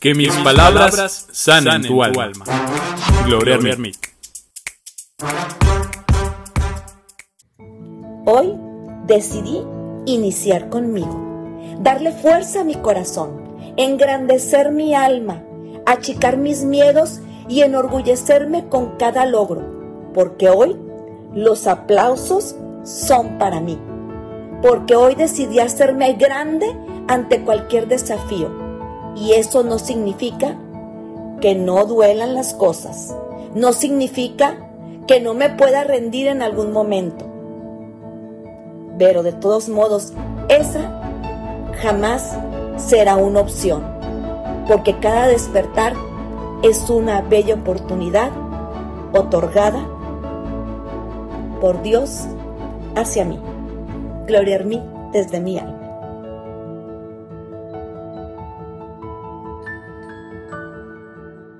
Que mis palabras sanen tu alma. Gloria Hermit. Hoy decidí iniciar conmigo, darle fuerza a mi corazón, engrandecer mi alma, achicar mis miedos y enorgullecerme con cada logro, porque hoy los aplausos son para mí, porque hoy decidí hacerme grande ante cualquier desafío y eso no significa que no duelan las cosas, no significa que no me pueda rendir en algún momento. Pero de todos modos, esa jamás será una opción, porque cada despertar es una bella oportunidad otorgada por Dios hacia mí. Gloria a mí desde mi alma.